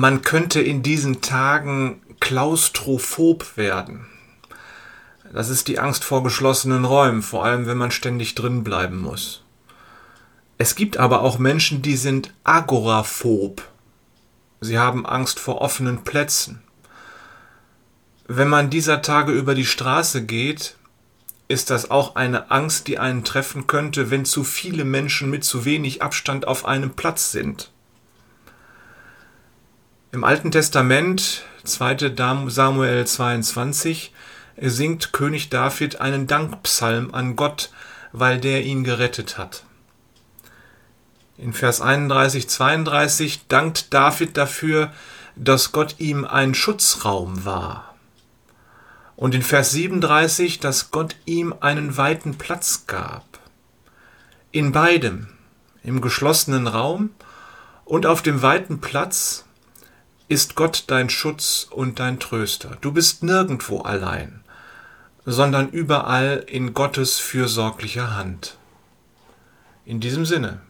Man könnte in diesen Tagen klaustrophob werden. Das ist die Angst vor geschlossenen Räumen, vor allem wenn man ständig drin bleiben muss. Es gibt aber auch Menschen, die sind agoraphob. Sie haben Angst vor offenen Plätzen. Wenn man dieser Tage über die Straße geht, ist das auch eine Angst, die einen treffen könnte, wenn zu viele Menschen mit zu wenig Abstand auf einem Platz sind. Im Alten Testament, 2. Samuel 22, singt König David einen Dankpsalm an Gott, weil der ihn gerettet hat. In Vers 31, 32 dankt David dafür, dass Gott ihm ein Schutzraum war. Und in Vers 37, dass Gott ihm einen weiten Platz gab. In beidem, im geschlossenen Raum und auf dem weiten Platz, ist Gott dein Schutz und dein Tröster. Du bist nirgendwo allein sondern überall in Gottes fürsorglicher Hand. In diesem Sinne